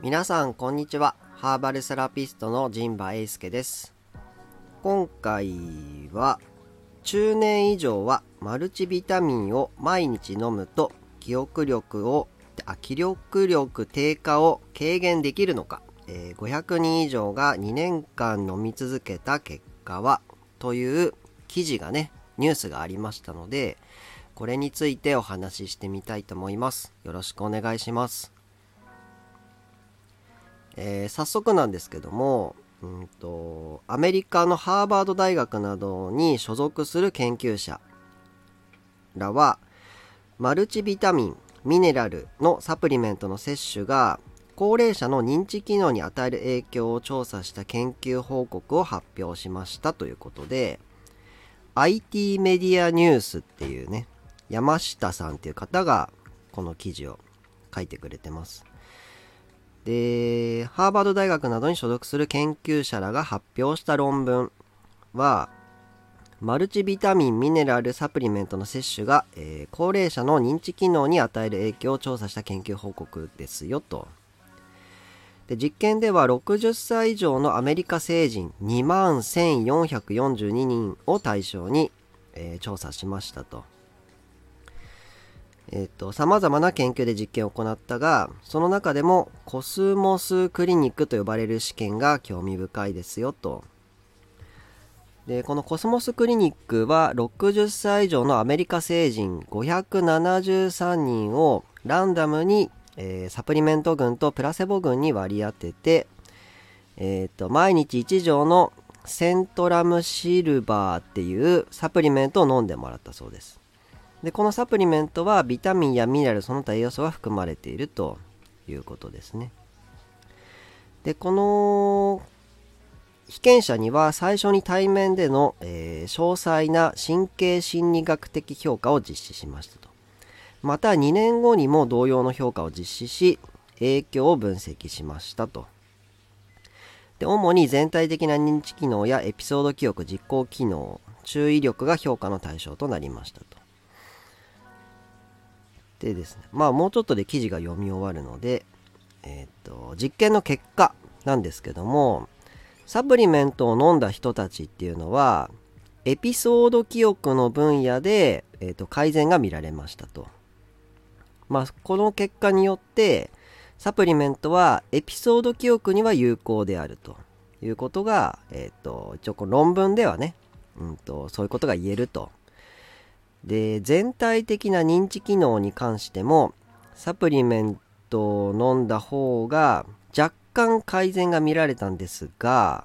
皆さんこんにちは。ハーバルセラピストの陣馬英介です。今回は中年以上はマルチビタミンを毎日飲むと記憶力をあ記憶力低下を軽減できるのか、えー、500人以上が2年間飲み続けた結果はという記事がねニュースがありましたのでこれについてお話ししてみたいと思います。よろしくお願いします。えー、早速なんですけども、うんと、アメリカのハーバード大学などに所属する研究者らは、マルチビタミン、ミネラルのサプリメントの摂取が高齢者の認知機能に与える影響を調査した研究報告を発表しましたということで IT メディアニュースっていうね山下さんっていう方がこの記事を書いてくれてますで、ハーバード大学などに所属する研究者らが発表した論文は、マルチビタミン、ミネラル、サプリメントの摂取が、えー、高齢者の認知機能に与える影響を調査した研究報告ですよと。で実験では60歳以上のアメリカ成人2万1442人を対象に、えー、調査しましたと。えっ、と、様々な研究で実験を行ったが、その中でもコスモスクリニックと呼ばれる試験が興味深いですよと。で、このコスモスクリニックは60歳以上のアメリカ成人573人をランダムに、えー、サプリメント群とプラセボ群に割り当てて、えっ、と、毎日1錠のセントラムシルバーっていうサプリメントを飲んでもらったそうです。でこのサプリメントはビタミンやミネラルその他栄養素が含まれているということですねでこの被験者には最初に対面での、えー、詳細な神経心理学的評価を実施しましたとまた2年後にも同様の評価を実施し影響を分析しましたとで主に全体的な認知機能やエピソード記憶実行機能注意力が評価の対象となりましたとでですね、まあもうちょっとで記事が読み終わるので、えっ、と、実験の結果なんですけども、サプリメントを飲んだ人たちっていうのは、エピソード記憶の分野で、えーと、改善が見られましたと。まあ、この結果によって、サプリメントはエピソード記憶には有効であるということが、えっ、ー、と、一応こ論文ではね、うんと、そういうことが言えるとで、全体的な認知機能に関しても、サプリメントを飲んだ方が若干改善が見られたんですが、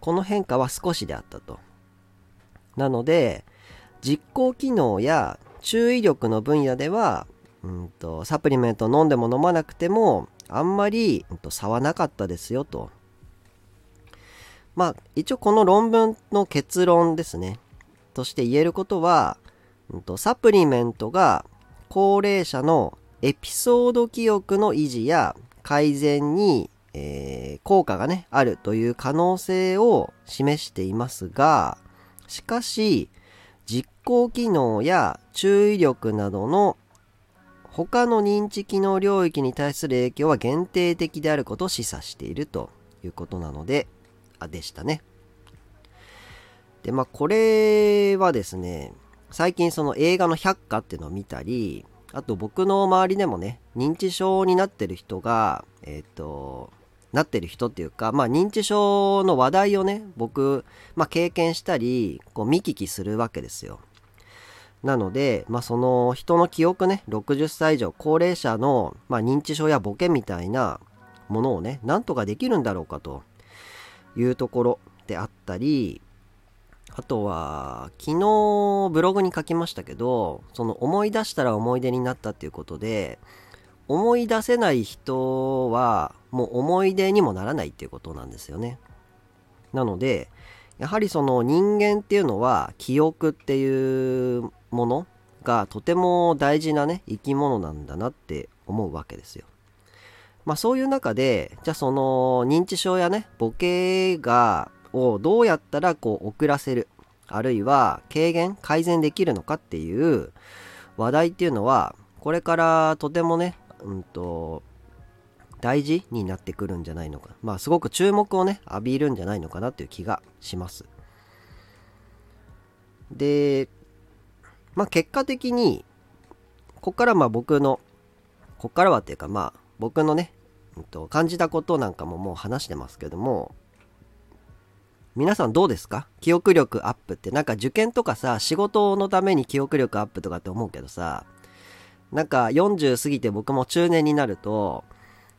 この変化は少しであったと。なので、実行機能や注意力の分野では、うんと、サプリメント飲んでも飲まなくても、あんまり、うん、と差はなかったですよと。まあ、一応この論文の結論ですね。として言えることは、うんとサプリメントが高齢者のエピソード記憶の維持や改善に、えー、効果がね、あるという可能性を示していますが、しかし、実行機能や注意力などの他の認知機能領域に対する影響は限定的であることを示唆しているということなので、あ、でしたね。で、まあ、これはですね、最近その映画の百花っていうのを見たり、あと僕の周りでもね、認知症になってる人が、えっ、ー、と、なってる人っていうか、まあ認知症の話題をね、僕、まあ経験したり、こう見聞きするわけですよ。なので、まあその人の記憶ね、60歳以上、高齢者の、まあ、認知症やボケみたいなものをね、なんとかできるんだろうかというところであったり、あとは、昨日ブログに書きましたけど、その思い出したら思い出になったっていうことで、思い出せない人はもう思い出にもならないっていうことなんですよね。なので、やはりその人間っていうのは記憶っていうものがとても大事なね、生き物なんだなって思うわけですよ。まあそういう中で、じゃあその認知症やね、ボケがをどうやったらこう遅らせるあるいは軽減改善できるのかっていう話題っていうのはこれからとてもね、うんと、大事になってくるんじゃないのかまあすごく注目をね浴びるんじゃないのかなっていう気がしますでまあ結果的にこっからまあ僕のこっからはっていうかまあ僕のね、うんと、感じたことなんかももう話してますけども皆さんどうですか？記憶力アップって。なんか受験とかさ仕事のために記憶力アップとかって思うけどさなんか40過ぎて僕も中年になると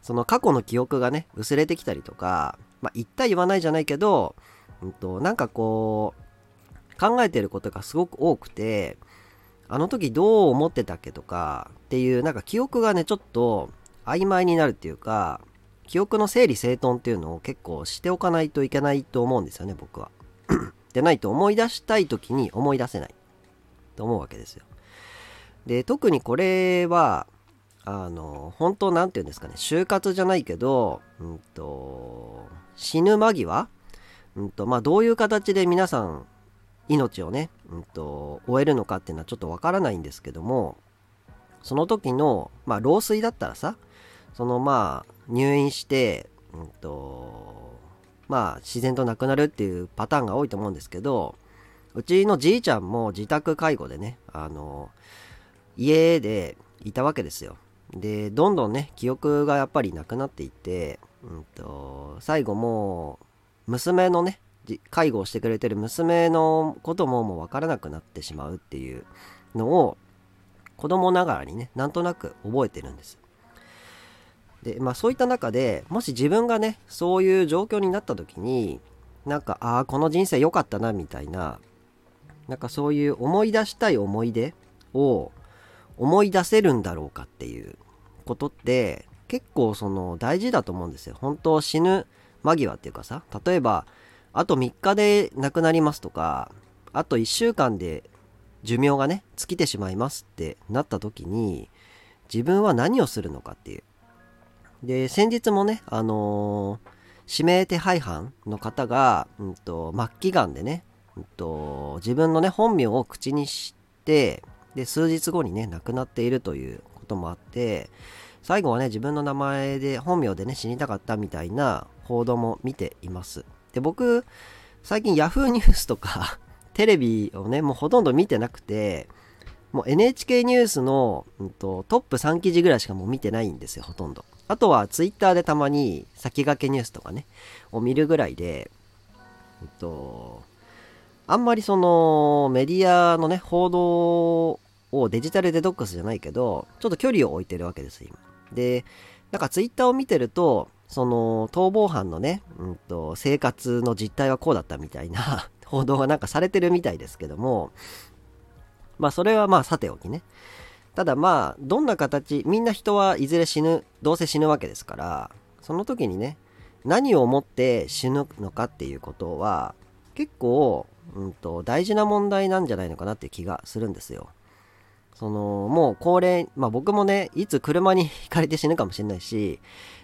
その過去の記憶がね薄れてきたりとかまあ言った言わないじゃないけど、うんと、なんかこう考えてることがすごく多くてあの時どう思ってたっけとかっていうなんか記憶がねちょっと曖昧になるっていうか記憶の整理整頓っていうのを結構しておかないといけないと思うんですよね僕は。でないと思い出したい時に思い出せない。と思うわけですよ。で特にこれはあの本当なんて言うんですかね就活じゃないけど、うんと、死ぬ間際、うんとまあ、どういう形で皆さん命をね、うんと、終えるのかっていうのはちょっとわからないんですけどもその時の、まあ、老衰だったらさそのまあ入院して、うんとまあ自然と亡くなるっていうパターンが多いと思うんですけどうちのじいちゃんも自宅介護でねあの家でいたわけですよ。でどんどんね記憶がやっぱりなくなっていって、うんと最後も娘のね介護をしてくれてる娘のことももう分からなくなってしまうっていうのを子供ながらにねなんとなく覚えてるんです。でまあそういった中でもし自分がねそういう状況になった時になんかああこの人生良かったなみたいななんかそういう思い出したい思い出を思い出せるんだろうかっていうことって結構その大事だと思うんですよ。本当死ぬ間際っていうかさ例えばあと3日で亡くなりますとかあと1週間で寿命がね尽きてしまいますってなった時に自分は何をするのかっていう。で先日もねあのー、指名手配犯の方が、うんと、末期がんでね、うんと、自分のね本名を口にしてで数日後にね亡くなっているということもあって最後はね自分の名前で本名でね死にたかったみたいな報道も見ています。で僕最近 Yahoo ニュースとか テレビをねもうほとんど見てなくてもう NHK ニュースの、うんと、トップ3記事ぐらいしかもう見てないんですよほとんど。あとは Twitter でたまに先駆けニュースとかねを見るぐらいで、うんと、あんまりそのメディアのね報道をデジタルデトックスじゃないけどちょっと距離を置いてるわけです今。でなんか Twitter を見てるとその逃亡犯のね、うんと、生活の実態はこうだったみたいな 報道がなんかされてるみたいですけどもまあそれはまあさておきねただまあどんな形みんな人はいずれ死ぬどうせ死ぬわけですからその時にね何を思って死ぬのかっていうことは結構、うんと、大事な問題なんじゃないのかなっていう気がするんですよ。そのもう高齢まあ僕もねいつ車に ひかれて死ぬかもしれないし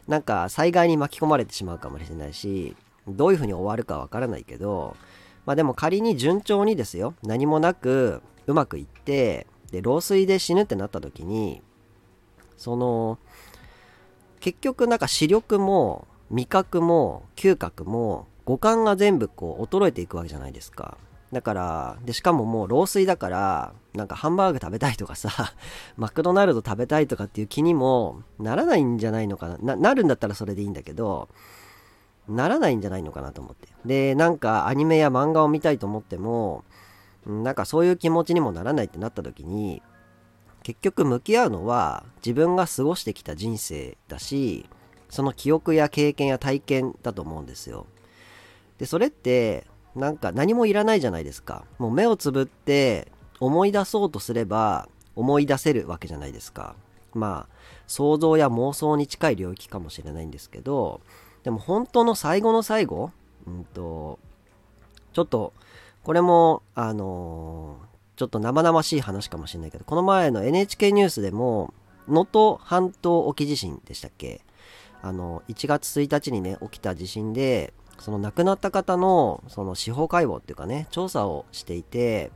なんか災害に巻き込まれてしまうかもしれないしどういうふうに終わるかわからないけどまあでも仮に順調にですよ何もなくうまくいってで老衰で死ぬってなった時にその結局なんか視力も味覚も嗅覚も五感が全部こう衰えていくわけじゃないですか。だから、で、しかももう老衰だから、なんかハンバーグ食べたいとかさ、マクドナルド食べたいとかっていう気にもならないんじゃないのかな。な、なるんだったらそれでいいんだけど、ならないんじゃないのかなと思って。で、なんかアニメや漫画を見たいと思っても、なんかそういう気持ちにもならないってなった時に、結局向き合うのは自分が過ごしてきた人生だし、その記憶や経験や体験だと思うんですよ。で、それってなんか何もいらないじゃないですか。もう目をつぶって思い出そうとすれば思い出せるわけじゃないですか。まあ、想像や妄想に近い領域かもしれないんですけど、でも本当の最後の最後、うんと、ちょっと、これも、あのー、ちょっと生々しい話かもしれないけど、この前の NHK ニュースでも、能登半島沖地震でしたっけ？あの、1月1日にね、起きた地震で、その亡くなった方のその司法解剖っていうかね調査をしていて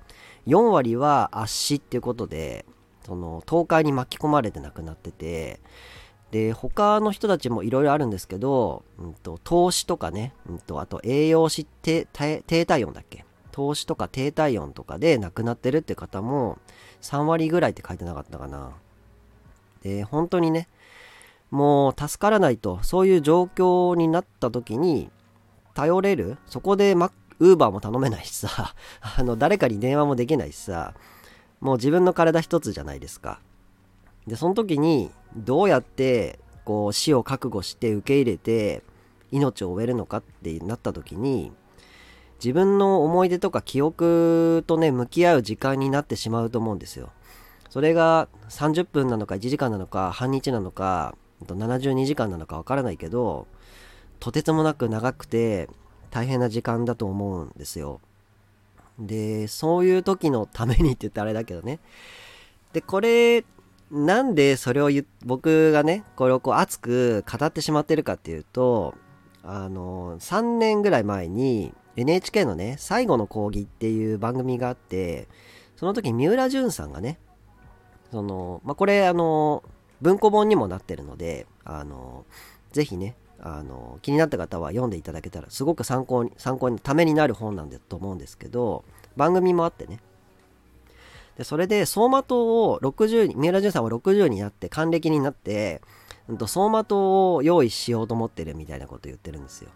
4割は圧死っていうことでその倒壊に巻き込まれて亡くなっててで他の人たちもいろいろあるんですけど、うんと、投資とかね、うんと、あと栄養失低低体温だっけ？投資とか低体温とかで亡くなってるって方も3割ぐらいって書いてなかったかな。で本当にねもう助からないとそういう状況になった時に頼れる？そこでマウーバーも頼めないしさ。あの誰かに電話もできないしさ。もう自分の体一つじゃないですか。でその時にどうやってこう死を覚悟して受け入れて命を終えるのかってなった時に自分の思い出とか記憶とね向き合う時間になってしまうと思うんですよ。それが30分なのか1時間なのか半日なのか72時間なのかわからないけどとてつもなく長くて大変な時間だと思うんですよ。でそういう時のためにって言ったらあれだけどね。でこれなんでそれを僕がねこれをこう熱く語ってしまってるかっていうとあの3年ぐらい前に NHK のね最後の講義っていう番組があってその時三浦淳さんがねそのまあこれあの文庫本にもなってるので、あの、ぜひね、あの、気になった方は読んでいただけたら、すごく参考に、参考に、ためになる本なんだと思うんですけど、番組もあってね。で、それで、走馬灯を60に、三浦淳さんは60になって、還暦になって、うんと、走馬灯を用意しようと思ってるみたいなこと言ってるんですよ。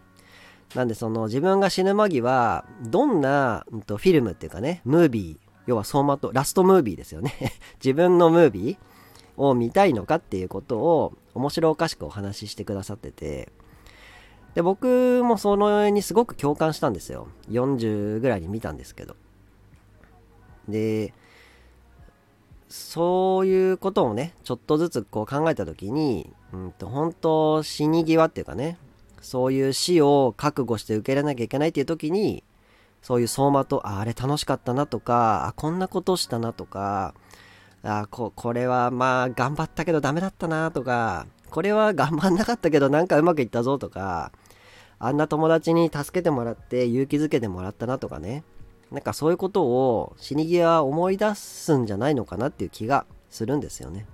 なんで、その、自分が死ぬ間際、どんな、うんと、フィルムっていうかね、ムービー、要は走馬灯、ラストムービーですよね。自分のムービーを見たいのかっていうことを面白おかしくお話ししてくださってて。で僕もその絵にすごく共感したんですよ。40ぐらいに見たんですけど。でそういうことをねちょっとずつこう考えた時に、うんと、本当死に際っていうかねそういう死を覚悟して受け入れなきゃいけないっていう時にそういう走馬とああれ楽しかったなとかあこんなことしたなとかあここれはまあ頑張ったけどダメだったなとかこれは頑張んなかったけどなんかうまくいったぞとかあんな友達に助けてもらって勇気づけてもらったなとかねなんかそういうことを死に際思い出すんじゃないのかなっていう気がするんですよね。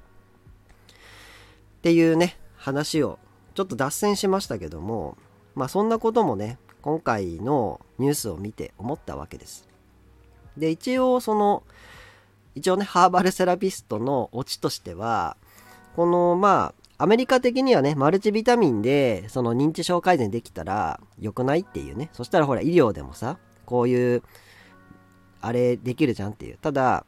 っていうね話をちょっと脱線しましたけどもまあそんなこともね今回のニュースを見て思ったわけです。で一応その一応ね、ハーバルセラピストのオチとしては、この、まあ、アメリカ的にはね、マルチビタミンで、その認知症改善できたら良くないっていうね。そしたらほら、医療でもさ、こういう、あれできるじゃんっていう。ただ、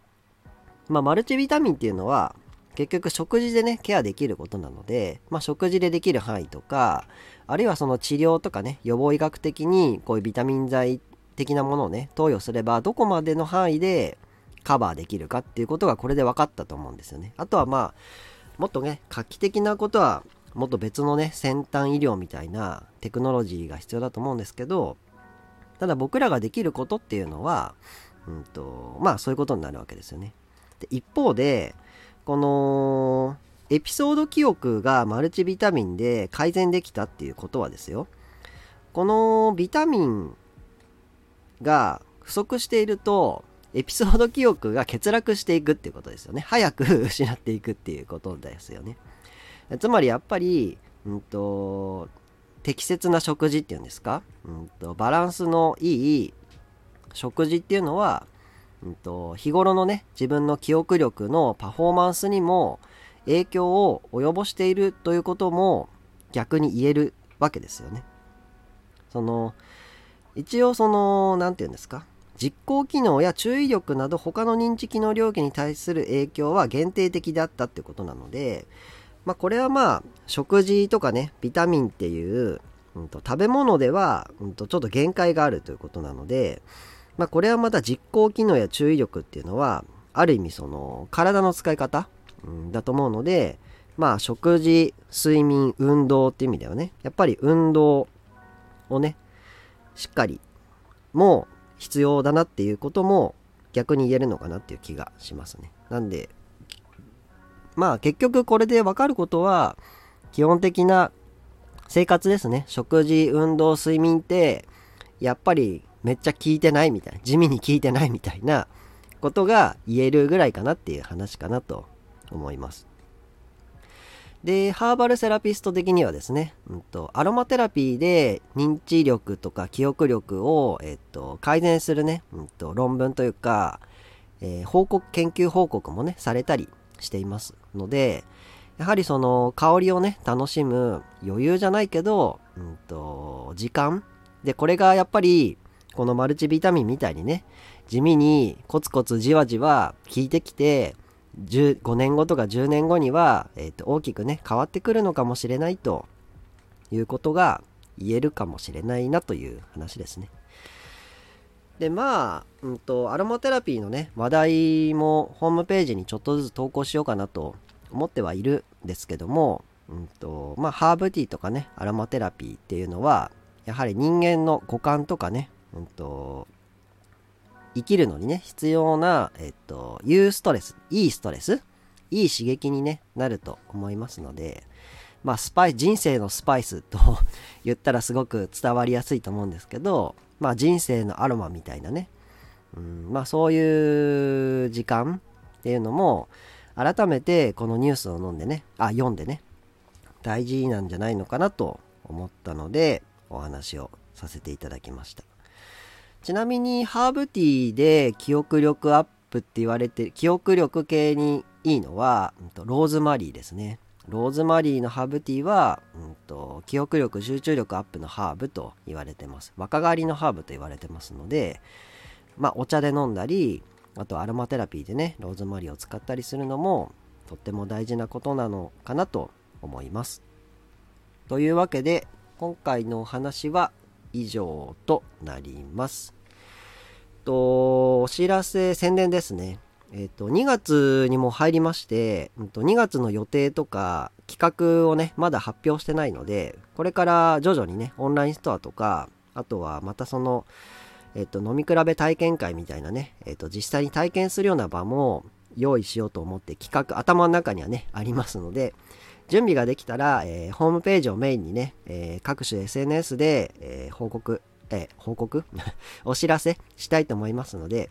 まあ、マルチビタミンっていうのは、結局食事でね、ケアできることなので、まあ、食事でできる範囲とか、あるいはその治療とかね、予防医学的にこういうビタミン剤的なものをね、投与すれば、どこまでの範囲でカバーできるかっていうことがこれで分かったと思うんですよね。あとはまあ、もっとね、画期的なことは、もっと別のね、先端医療みたいなテクノロジーが必要だと思うんですけど、ただ僕らができることっていうのは、うんと、まあそういうことになるわけですよね。で一方で、この、エピソード記憶がマルチビタミンで改善できたっていうことはですよ、このビタミンが不足していると、エピソード記憶が欠落していくっていうことですよね。早く失っていくっていうことですよね。つまりやっぱり、うんと、適切な食事っていうんですか、うんと、バランスのいい食事っていうのは、うんと、日頃のね、自分の記憶力のパフォーマンスにも影響を及ぼしているということも逆に言えるわけですよね。その、一応その、何て言うんですか？実行機能や注意力など他の認知機能領域に対する影響は限定的だったってことなので、まあ、これはまあ食事とかねビタミンっていう、うんと、食べ物では、うんと、ちょっと限界があるということなので、まあ、これはまた実行機能や注意力っていうのはある意味その体の使い方、うん、だと思うのでまあ食事睡眠運動っていう意味ではねやっぱり運動をねしっかりもう必要だなっていうことも逆に言えるのかなっていう気がしますね。なんで、まあ結局これでわかることは、基本的な生活ですね。食事、運動、睡眠って、やっぱりめっちゃ効いてないみたいな、地味に効いてないみたいなことが言えるぐらいかなっていう話かなと思います。で、ハーバルセラピスト的にはですね、うんと、アロマテラピーで認知力とか記憶力を、えっと、改善するね、うんと、論文というか、えー、報告、研究報告もね、されたりしていますので、やはりその香りをね、楽しむ余裕じゃないけど、うんと、時間で、これがやっぱり、このマルチビタミンみたいにね、地味にコツコツじわじわ効いてきて、5年後とか10年後には、えー、と大きくね変わってくるのかもしれないということが言えるかもしれないなという話ですね。でまあ、うんと、アロマテラピーのね話題もホームページにちょっとずつ投稿しようかなと思ってはいるんですけども、うんとまあ、ハーブティーとかねアロマテラピーっていうのはやはり人間の五感とかね、うんと生きるのにね、必要な、えっと、いうストレス、いいストレス、いい刺激に、ね、なると思いますので、まあ、スパイ、人生のスパイスと 言ったらすごく伝わりやすいと思うんですけど、まあ、人生のアロマみたいなね、うん、まあ、そういう時間っていうのも、改めてこのニュースを飲んでね、あ、読んでね、大事なんじゃないのかなと思ったので、お話をさせていただきました。ちなみにハーブティーで記憶力アップって言われて記憶力系にいいのは、ローズマリーですね。ローズマリーのハーブティーは、うんと、記憶力集中力アップのハーブと言われてます。若返りのハーブと言われてますのでまあお茶で飲んだりあとアロマテラピーでねローズマリーを使ったりするのもとっても大事なことなのかなと思います。というわけで今回のお話は以上となります。と、お知らせ、宣伝ですね。えっ、と、2月にも入りまして、うんと、2月の予定とか企画をね、まだ発表してないので、これから徐々にね、オンラインストアとか、あとはまたその、えっ、と、飲み比べ体験会みたいなね、えっ、と、実際に体験するような場も用意しようと思って企画、頭の中にはね、ありますので、準備ができたら、えー、ホームページをメインにね、えー、各種 SNS で、えー、報告え報告？お知らせしたいと思いますので、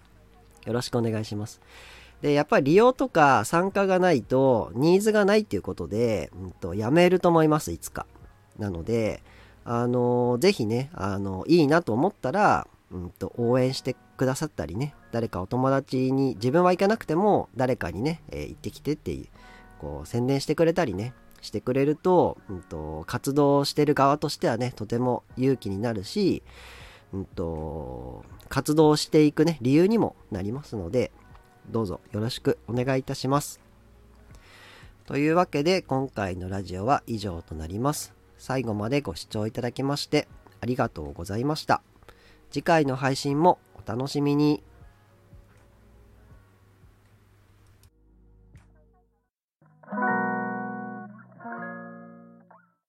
よろしくお願いします。で、やっぱり利用とか参加がないと、ニーズがないっていうことで、うんと、やめると思います、いつか。なので、あのー、ぜひね、あのー、いいなと思ったら、うんと、応援してくださったりね、誰かお友達に、自分は行かなくても、誰かにね、えー、行ってきてっていう、こう、宣伝してくれたりね、してくれると、うんと、活動してる側としてはね、とても勇気になるし、うんと、活動していくね、理由にもなりますので、どうぞよろしくお願いいたします。というわけで、今回のラジオは以上となります。最後までご視聴いただきまして、ありがとうございました。次回の配信もお楽しみに。